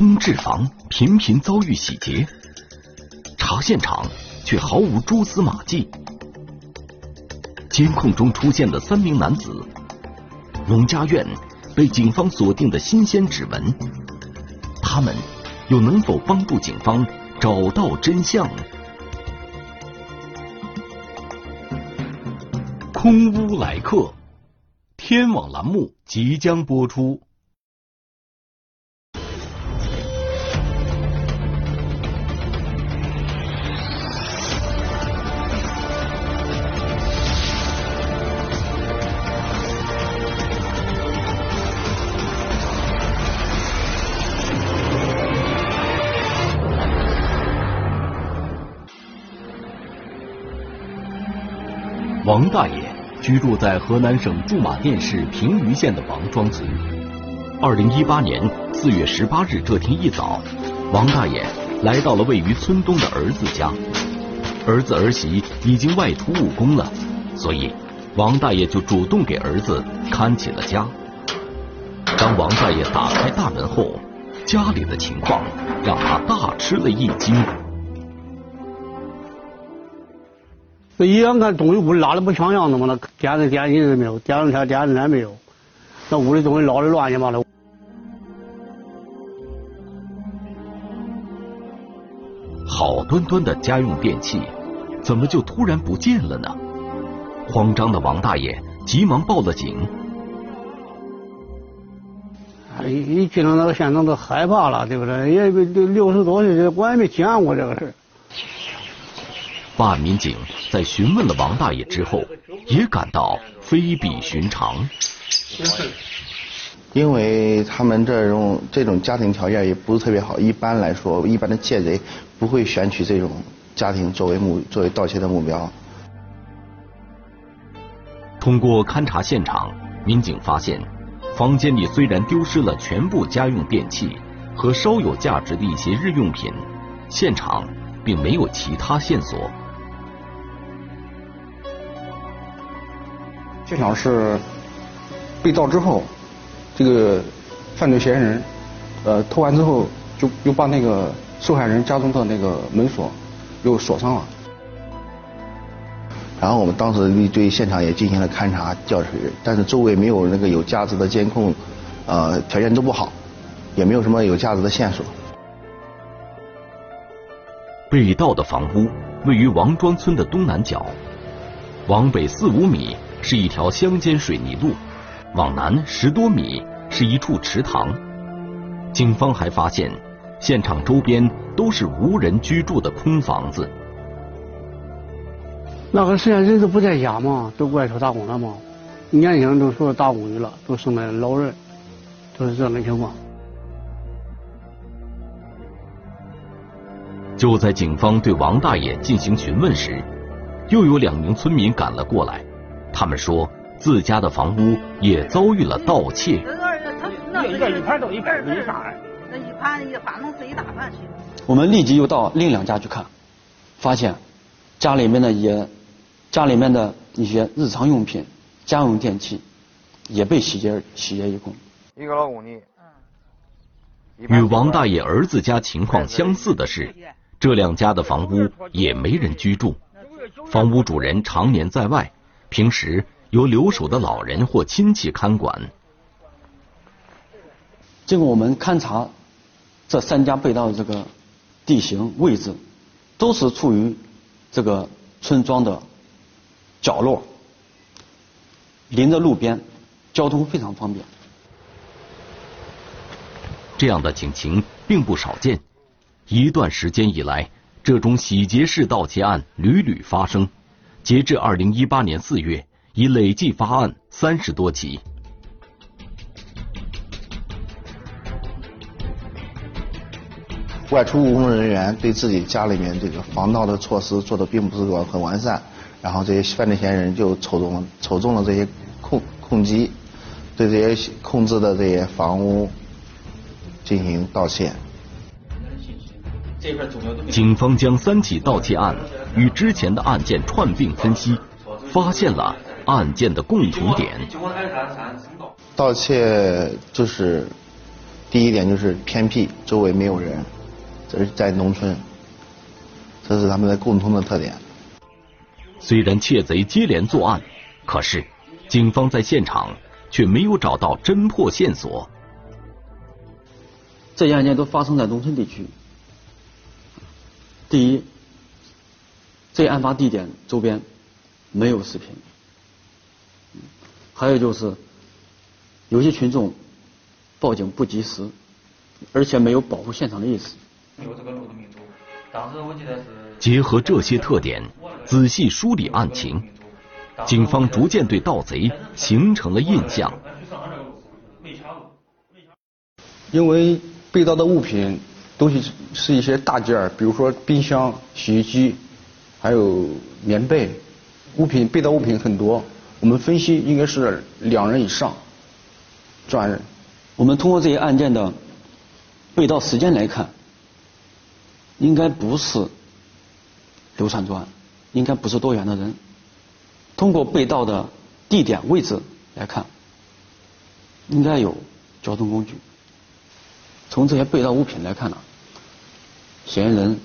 空置房频频遭遇洗劫，查现场却毫无蛛丝马迹。监控中出现的三名男子，农家院被警方锁定的新鲜指纹，他们又能否帮助警方找到真相？空屋来客，天网栏目即将播出。王大爷居住在河南省驻马店市平舆县的王庄村。二零一八年四月十八日这天一早，王大爷来到了位于村东的儿子家。儿子儿媳已经外出务工了，所以王大爷就主动给儿子看起了家。当王大爷打开大门后，家里的情况让他大吃了一惊。这一眼看东西屋里拉的不像样子嘛，那电视电视没有，电视台电视台没有，那屋里东西捞的乱七八糟。好端端的家用电器，怎么就突然不见了呢？慌张的王大爷急忙报了警。一一进到那个现场都害怕了，对不对？也六十多岁，我也没见过这个事办案民警在询问了王大爷之后，也感到非比寻常。因为他们这种这种家庭条件也不是特别好，一般来说，一般的窃贼不会选取这种家庭作为目作为盗窃的目标。通过勘查现场，民警发现，房间里虽然丢失了全部家用电器和稍有价值的一些日用品，现场并没有其他线索。现场是被盗之后，这个犯罪嫌疑人呃偷完之后，就又把那个受害人家中的那个门锁又锁上了。然后我们当时对现场也进行了勘查调取，但是周围没有那个有价值的监控，呃条件都不好，也没有什么有价值的线索。被盗的房屋位于王庄村的东南角，往北四五米。是一条乡间水泥路，往南十多米是一处池塘。警方还发现，现场周边都是无人居住的空房子。那个时间人都不在家嘛，都外出打工了嘛，年轻人都出去打工去了，都剩那老人，都是这样的情况。就在警方对王大爷进行询问时，又有两名村民赶了过来。他们说自家的房屋也遭遇了盗窃。一个一盘都一百米啥？那一盘一反正是一大盘去。我们立即又到另两家去看，发现家里面的也家里面的一些日常用品、家用电器也被洗劫洗劫一空。一个老公的。与王大爷儿子家情况相似的是，这两家的房屋也没人居住，房屋主人常年在外。平时由留守的老人或亲戚看管。经过我们勘察，这三家被盗的这个地形位置，都是处于这个村庄的角落，临着路边，交通非常方便。这样的警情并不少见，一段时间以来，这种洗劫式盗窃案屡屡发生。截至二零一八年四月，已累计发案三十多起。外出务工人员对自己家里面这个防盗的措施做的并不是完很完善，然后这些犯罪嫌疑人就瞅中了瞅中了这些控控机，对这些控制的这些房屋进行盗窃。警方将三起盗窃案与之前的案件串并分析，发现了案件的共同点。盗窃就是第一点就是偏僻，周围没有人，这是在农村，这是他们的共同的特点。虽然窃贼接连作案，可是警方在现场却没有找到侦破线索。这些案件都发生在农村地区。第一，这案发地点周边没有视频。还有就是，有些群众报警不及时，而且没有保护现场的意识。有这个路的当时我记得是。结合这些特点，仔细梳理案情，警方逐渐对盗贼形成了印象。因为被盗的物品东西是一些大件儿，比如说冰箱、洗衣机，还有棉被，物品被盗物品很多。我们分析应该是两人以上作案人。我们通过这些案件的被盗时间来看，应该不是流窜作案，应该不是多远的人。通过被盗的地点位置来看，应该有交通工具。从这些被盗物品来看呢，嫌疑人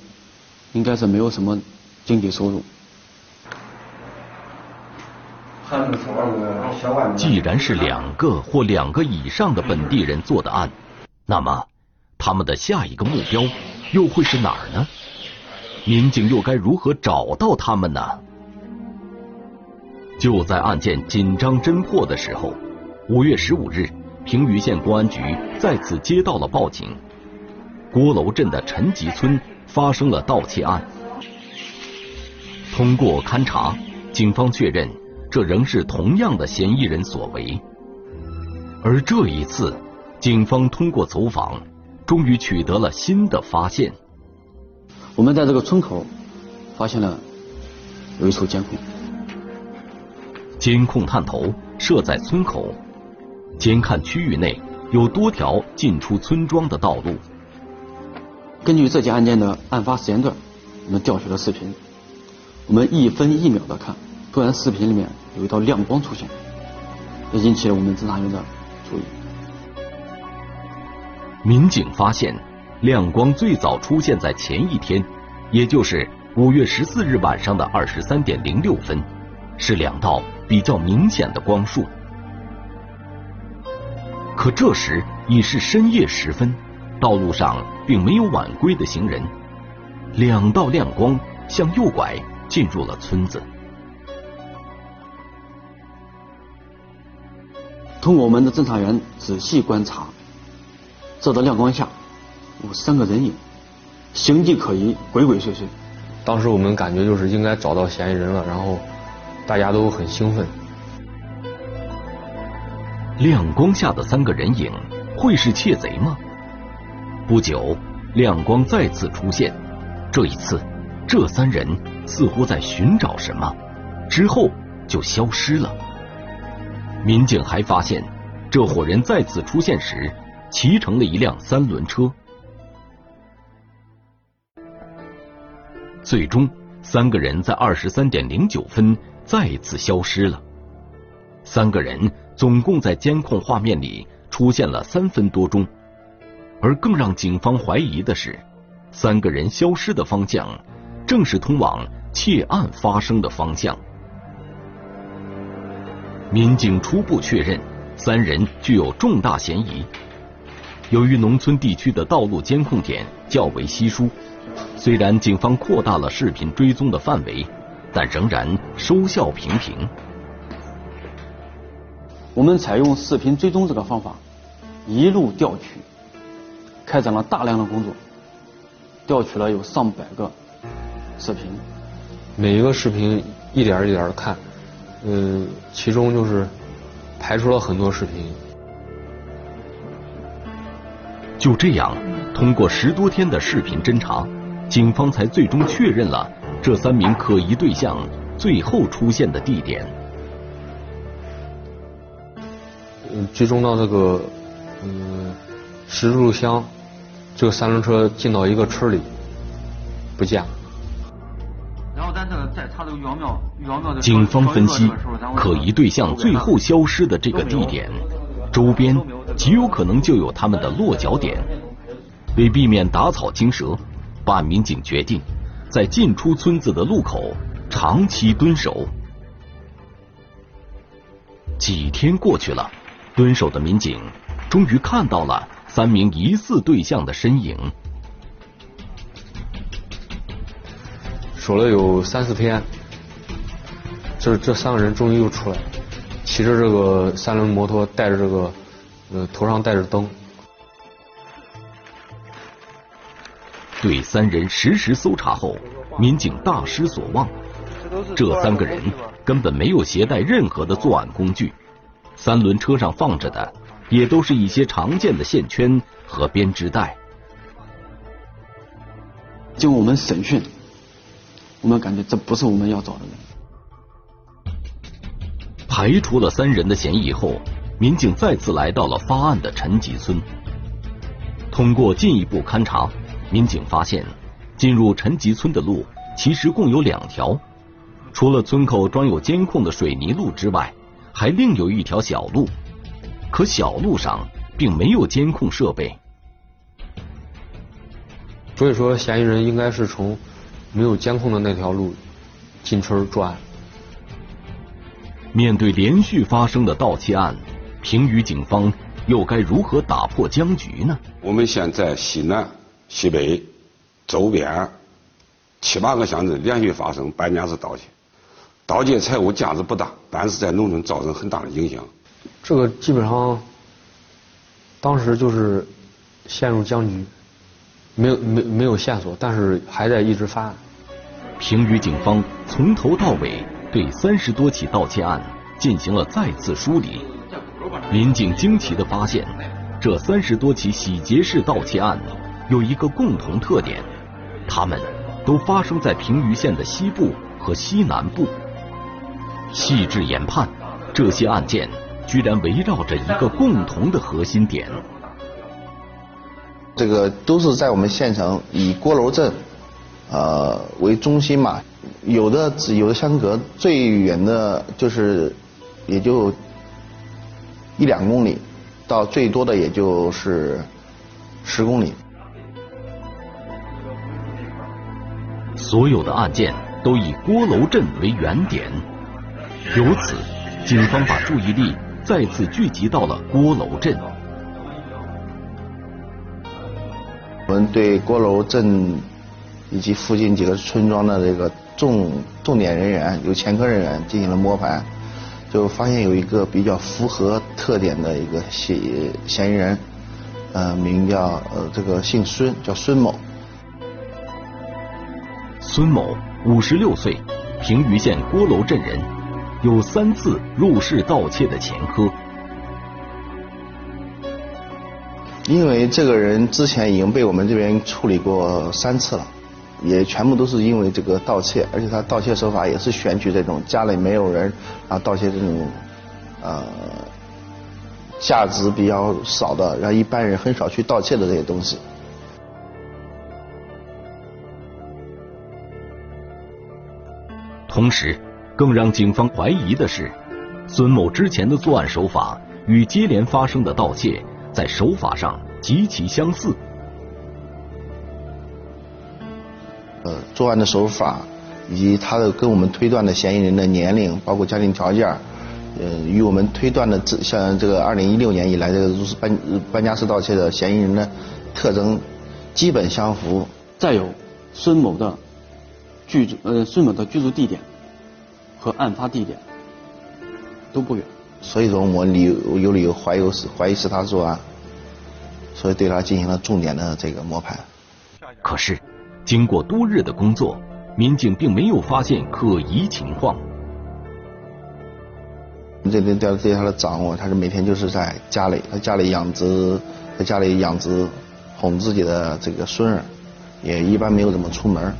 应该是没有什么经济收入。既然是两个或两个以上的本地人做的案，那么他们的下一个目标又会是哪儿呢？民警又该如何找到他们呢？就在案件紧张侦破的时候，五月十五日，平舆县公安局再次接到了报警：郭楼镇的陈集村发生了盗窃案。通过勘查，警方确认。这仍是同样的嫌疑人所为，而这一次，警方通过走访，终于取得了新的发现。我们在这个村口发现了有一处监控，监控探头设在村口，监看区域内有多条进出村庄的道路。根据这起案件的案发时间段，我们调取了视频，我们一分一秒的看。突然，视频里面有一道亮光出现，也引起了我们侦查员的注意。民警发现，亮光最早出现在前一天，也就是五月十四日晚上的二十三点零六分，是两道比较明显的光束。可这时已是深夜时分，道路上并没有晚归的行人，两道亮光向右拐进入了村子。通过我们的侦查员仔细观察，这道亮光下有三个人影，形迹可疑，鬼鬼祟祟。当时我们感觉就是应该找到嫌疑人了，然后大家都很兴奋。亮光下的三个人影会是窃贼吗？不久，亮光再次出现，这一次，这三人似乎在寻找什么，之后就消失了。民警还发现，这伙人再次出现时，骑乘了一辆三轮车。最终，三个人在二十三点零九分再次消失了。三个人总共在监控画面里出现了三分多钟，而更让警方怀疑的是，三个人消失的方向正是通往窃案发生的方向。民警初步确认，三人具有重大嫌疑。由于农村地区的道路监控点较为稀疏，虽然警方扩大了视频追踪的范围，但仍然收效平平。我们采用视频追踪这个方法，一路调取，开展了大量的工作，调取了有上百个视频。每一个视频一点一点的看。嗯，其中就是排除了很多视频。就这样，通过十多天的视频侦查，警方才最终确认了这三名可疑对象最后出现的地点。嗯，追踪到这个嗯十字路乡，这个三轮车进到一个村里，不见了。警方分析，可疑对象最后消失的这个地点，周边极有可能就有他们的落脚点。为避免打草惊蛇，办案民警决定在进出村子的路口长期蹲守。几天过去了，蹲守的民警终于看到了三名疑似对象的身影。守了有三四天，这这三个人终于又出来了，骑着这个三轮摩托，带着这个呃头上带着灯。对三人实时搜查后，民警大失所望。这三个人根本没有携带任何的作案工具，三轮车上放着的也都是一些常见的线圈和编织袋。经过我们审讯，我们感觉这不是我们要找的人。排除了三人的嫌疑后，民警再次来到了发案的陈集村。通过进一步勘查。民警发现，进入陈集村的路其实共有两条，除了村口装有监控的水泥路之外，还另有一条小路。可小路上并没有监控设备，所以说嫌疑人应该是从没有监控的那条路进村作案。面对连续发生的盗窃案，平舆警方又该如何打破僵局呢？我们现在西南。西北周边七八个乡镇连续发生搬家式盗窃，盗窃财物价值不大，但是在农村造成很大的影响。这个基本上当时就是陷入僵局，没有没没有线索，但是还在一直发案。平舆警方从头到尾对三十多起盗窃案进行了再次梳理，民警惊奇的发现，这三十多起洗劫式盗窃案。有一个共同特点，他们都发生在平舆县的西部和西南部。细致研判，这些案件居然围绕着一个共同的核心点。这个都是在我们县城以郭楼镇呃为中心嘛，有的有的相隔最远的就是也就一两公里，到最多的也就是十公里。所有的案件都以郭楼镇为原点，由此，警方把注意力再次聚集到了郭楼镇。我们对郭楼镇以及附近几个村庄的这个重重点人员、有前科人员进行了摸排，就发现有一个比较符合特点的一个嫌嫌疑人，呃，名叫呃这个姓孙，叫孙某。孙某，五十六岁，平舆县郭楼镇人，有三次入室盗窃的前科。因为这个人之前已经被我们这边处理过三次了，也全部都是因为这个盗窃，而且他盗窃手法也是选取这种家里没有人啊盗窃这种呃价值比较少的，让一般人很少去盗窃的这些东西。同时，更让警方怀疑的是，孙某之前的作案手法与接连发生的盗窃在手法上极其相似。呃，作案的手法以及他的跟我们推断的嫌疑人的年龄，包括家庭条件，呃，与我们推断的这像这个二零一六年以来的入室搬搬家式盗窃的嫌疑人的特征基本相符。再有，孙某的。居住呃，孙某的居住地点和案发地点都不远，所以说我们理由有理由怀疑是怀疑是他作案，所以对他进行了重点的这个摸排。可是，经过多日的工作，民警并没有发现可疑情况。这边调对他的掌握，他是每天就是在家里，他家里养殖，在家里养殖哄自己的这个孙儿，也一般没有怎么出门。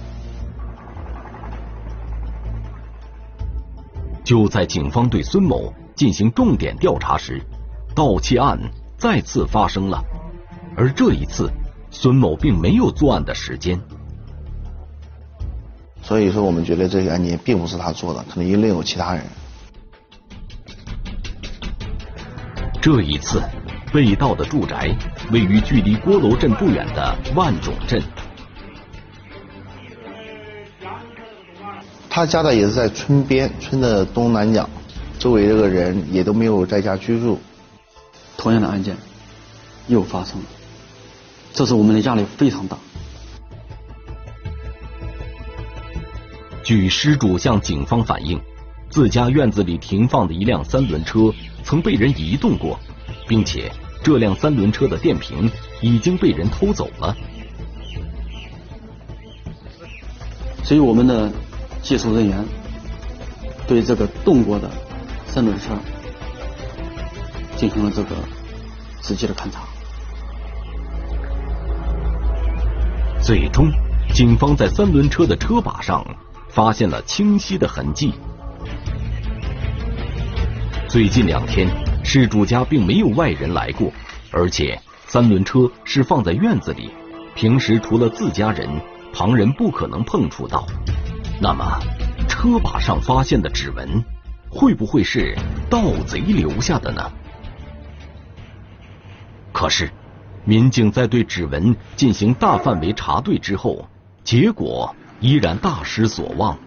就在警方对孙某进行重点调查时，盗窃案再次发生了，而这一次，孙某并没有作案的时间。所以说，我们觉得这个案件并不是他做的，可能另有其他人。这一次，被盗的住宅位于距离郭楼镇不远的万种镇。他家的也是在村边，村的东南角，周围这个人也都没有在家居住。同样的案件又发生了，这次我们的压力非常大。据失主向警方反映，自家院子里停放的一辆三轮车曾被人移动过，并且这辆三轮车的电瓶已经被人偷走了。所以我们的技术人员对这个动过的三轮车进行了这个仔细的勘查，最终，警方在三轮车的车把上发现了清晰的痕迹。最近两天，事主家并没有外人来过，而且三轮车是放在院子里，平时除了自家人，旁人不可能碰触到。那么，车把上发现的指纹，会不会是盗贼留下的呢？可是，民警在对指纹进行大范围查对之后，结果依然大失所望。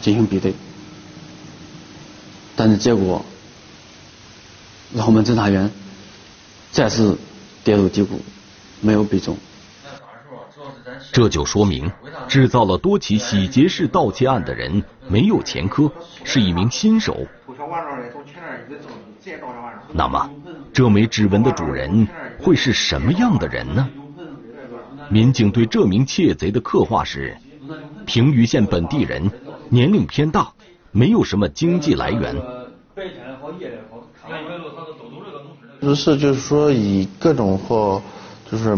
进行比对，但是结果让我们侦查员再次跌入低谷，没有比中。这就说明，制造了多起洗劫式盗窃案的人没有前科，是一名新手。那么，这枚指纹的主人会是什么样的人呢？民警对这名窃贼的刻画是：平舆县本地人，年龄偏大，没有什么经济来源。不是，就是说以各种或就是。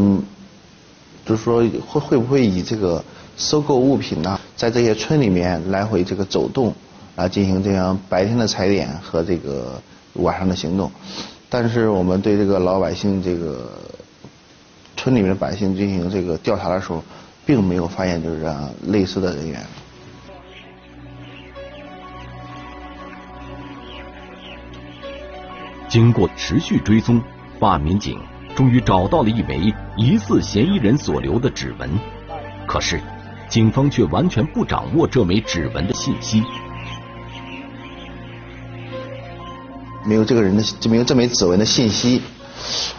就是说会会不会以这个收购物品呢，在这些村里面来回这个走动，来进行这样白天的踩点和这个晚上的行动。但是我们对这个老百姓这个村里面的百姓进行这个调查的时候，并没有发现就是这样类似的人员。经过持续追踪，办案民警。终于找到了一枚疑似嫌疑人所留的指纹，可是警方却完全不掌握这枚指纹的信息。没有这个人的，就没有这枚指纹的信息，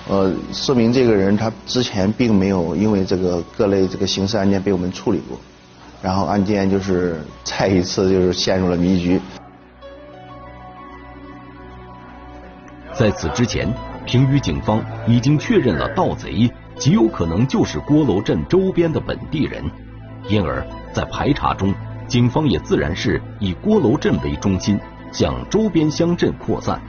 呃，说明这个人他之前并没有因为这个各类这个刑事案件被我们处理过，然后案件就是 再一次就是陷入了迷局。在此之前。平舆警方已经确认了盗贼极有可能就是郭楼镇周边的本地人，因而，在排查中，警方也自然是以郭楼镇为中心，向周边乡镇扩散。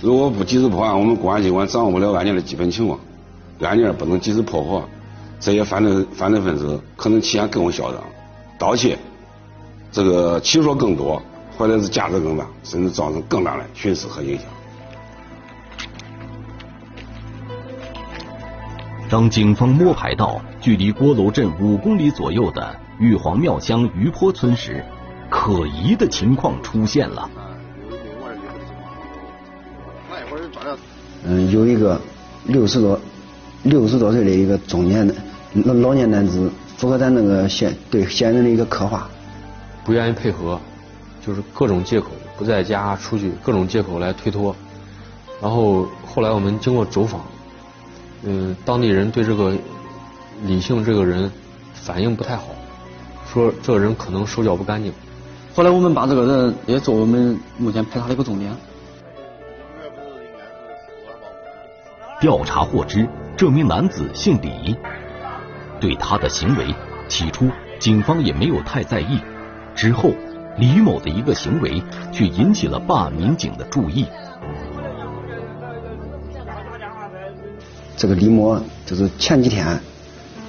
如果不及时破案，我们公安机关掌握不了案件的基本情况，案件不能及时破获，这些犯罪犯罪分子可能期限更为嚣张，盗窃这个起数更多。或者是价值更大，甚至造成更大的损失和影响。当警方摸排到距离郭楼镇五公里左右的玉皇庙乡余坡村时，可疑的情况出现了。嗯，有一个六十多、六十多岁的一个中年的老老年男子，符合咱那个嫌对嫌疑人的一个刻画，不愿意配合。就是各种借口不在家出去，各种借口来推脱。然后后来我们经过走访，嗯，当地人对这个李姓这个人反应不太好，说这个人可能手脚不干净。后来我们把这个人也做我们目前排查的一个重点。调查获知，这名男子姓李，对他的行为，起初警方也没有太在意，之后。李某的一个行为却引起了办案民警的注意。这个李某就是前几天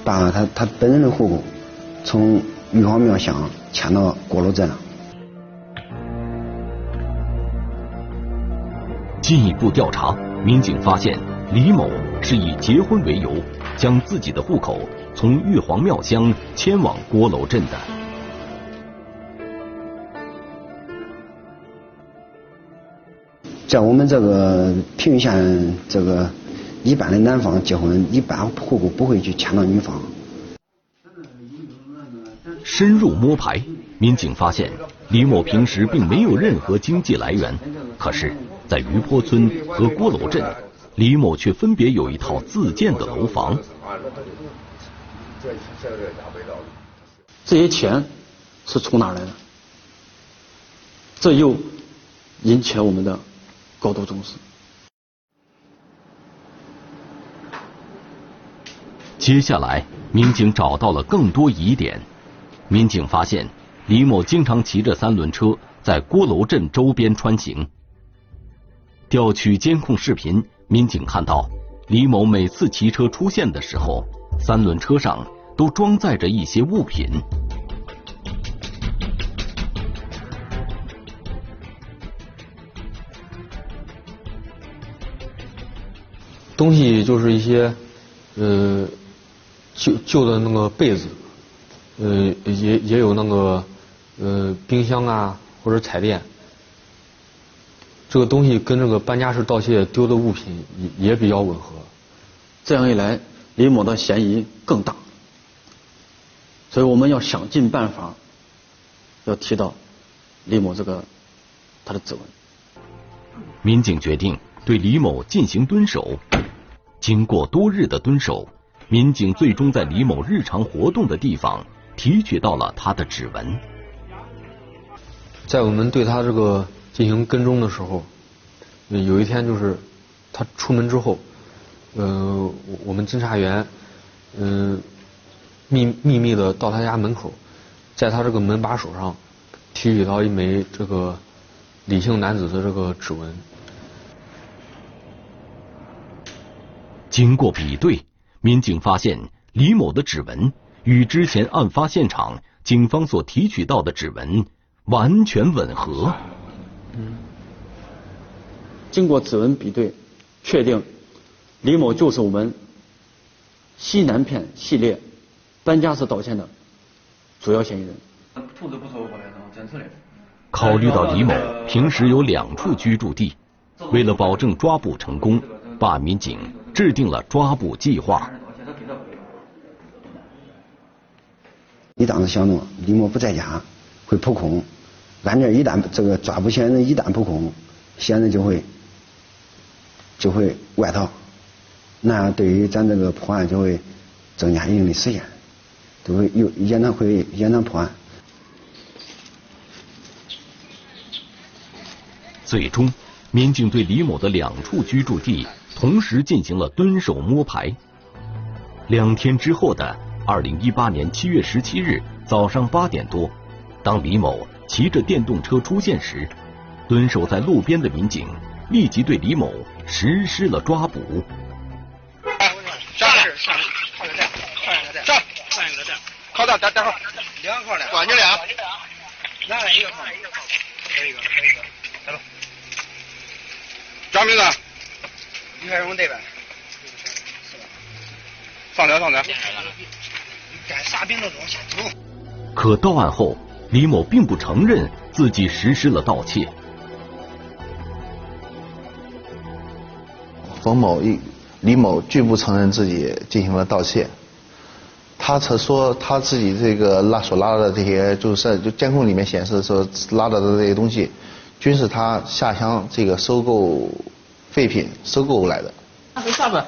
办了他他本人的户口从玉皇庙乡迁到郭楼镇了。进一步调查，民警发现李某是以结婚为由将自己的户口从玉皇庙乡迁往郭楼镇的。在我们这个平县这个一般的男方结婚一般户口不会去迁到女方深入摸排民警发现李某平时并没有任何经济来源可是在余坡村和郭楼镇李某却分别有一套自建的楼房。这些钱是从哪来的？这又引起了我们的高度重视。接下来，民警找到了更多疑点。民警发现，李某经常骑着三轮车在郭楼镇周边穿行。调取监控视频，民警看到李某每次骑车出现的时候，三轮车上都装载着一些物品。东西就是一些呃旧旧的那个被子，呃也也有那个呃冰箱啊或者彩电，这个东西跟这个搬家时盗窃丢的物品也也比较吻合。这样一来，李某的嫌疑更大，所以我们要想尽办法要提到李某这个他的指纹。民警决定对李某进行蹲守。经过多日的蹲守，民警最终在李某日常活动的地方提取到了他的指纹。在我们对他这个进行跟踪的时候，有一天就是他出门之后，呃，我们侦查员嗯秘秘密的到他家门口，在他这个门把手上提取到一枚这个李姓男子的这个指纹。经过比对，民警发现李某的指纹与之前案发现场警方所提取到的指纹完全吻合。嗯，经过指纹比对，确定李某就是我们西南片系列搬家式盗窃的主要嫌疑人。考虑到李某平时有两处居住地，为了保证抓捕成功，办案民警。制定了抓捕计划。你当时想着李某不在家，会扑空，案件一旦这个抓捕嫌疑人一旦扑空，嫌疑人就会就会外逃，那样对于咱这个破案就会增加一定的时间，就会有延长会延长破案。最终，民警对李某的两处居住地。同时进行了蹲守摸排。两天之后的二零一八年七月十七日早上八点多，当李某骑着电动车出现时，蹲守在路边的民警立即对李某实施了抓捕。上是上靠着站，靠着站，上换一个站，靠站待待会儿，两靠的，管你俩，拿来一个靠，这一个，这一个，来吧，抓名字。你开用对呗？放车，放车。干啥病都中，先走。可到案后，李某并不承认自己实施了盗窃。冯某一李某拒不承认自己进行了盗窃，他曾说他自己这个拉所拉的这些，就是就监控里面显示说拉到的这些东西，均是他下乡这个收购。废品收购来的。那上边，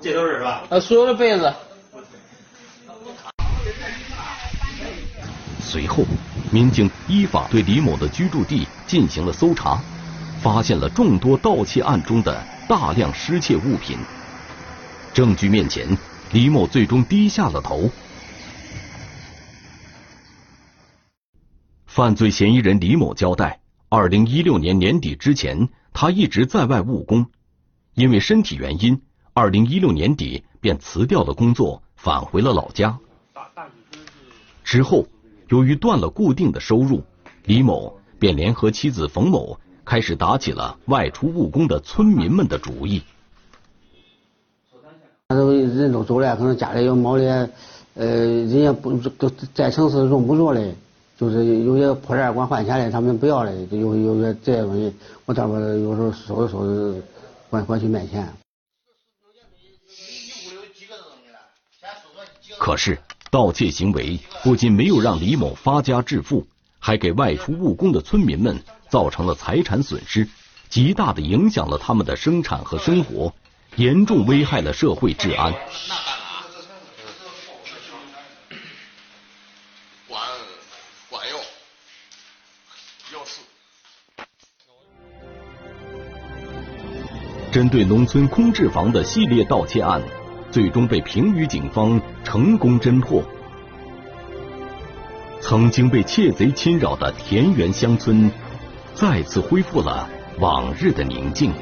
这都是是吧？呃，所有的被子。随后，民警依法对李某的居住地进行了搜查，发现了众多盗窃案中的大量失窃物品。证据面前，李某最终低下了头。犯罪嫌疑人李某交代。二零一六年年底之前，他一直在外务工，因为身体原因，二零一六年底便辞掉了工作，返回了老家。之后，由于断了固定的收入，李某便联合妻子冯某，开始打起了外出务工的村民们的主意。那都人都走了，可能家里有猫的，呃，人家不都在城市用不着嘞。就是有些破烂管换钱的，他们不要的，有有些这些东西，我他妈有时候收拾收拾，管管去卖钱。可是盗窃行为不仅没有让李某发家致富，还给外出务工的村民们造成了财产损失，极大的影响了他们的生产和生活，严重危害了社会治安。针对农村空置房的系列盗窃案，最终被平舆警方成功侦破。曾经被窃贼侵扰的田园乡村，再次恢复了往日的宁静。